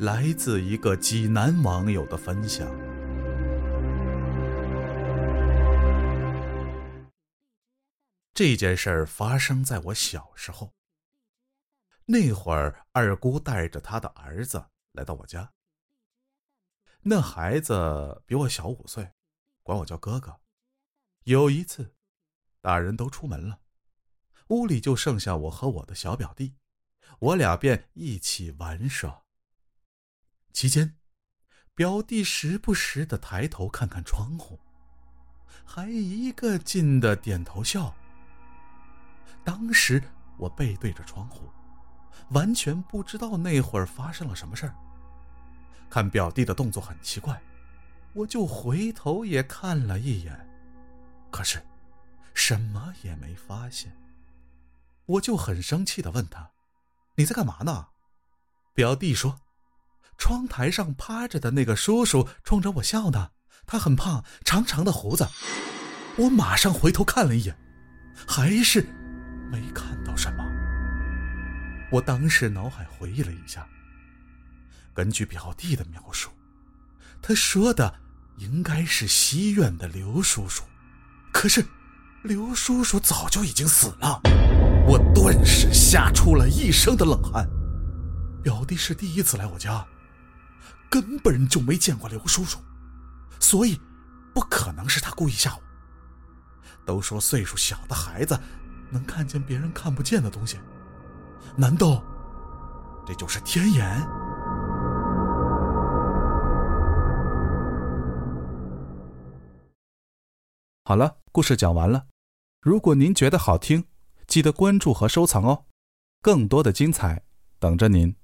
来自一个济南网友的分享。这件事儿发生在我小时候。那会儿，二姑带着她的儿子来到我家。那孩子比我小五岁，管我叫哥哥。有一次，大人都出门了，屋里就剩下我和我的小表弟，我俩便一起玩耍。期间，表弟时不时的抬头看看窗户，还一个劲的点头笑。当时我背对着窗户，完全不知道那会儿发生了什么事儿。看表弟的动作很奇怪，我就回头也看了一眼，可是什么也没发现。我就很生气的问他：“你在干嘛呢？”表弟说：“窗台上趴着的那个叔叔冲着我笑呢，他很胖，长长的胡子。”我马上回头看了一眼，还是。没看到什么，我当时脑海回忆了一下。根据表弟的描述，他说的应该是西院的刘叔叔，可是刘叔叔早就已经死了。我顿时吓出了一身的冷汗。表弟是第一次来我家，根本就没见过刘叔叔，所以不可能是他故意吓我。都说岁数小的孩子。能看见别人看不见的东西，难道这就是天眼？好了，故事讲完了。如果您觉得好听，记得关注和收藏哦，更多的精彩等着您。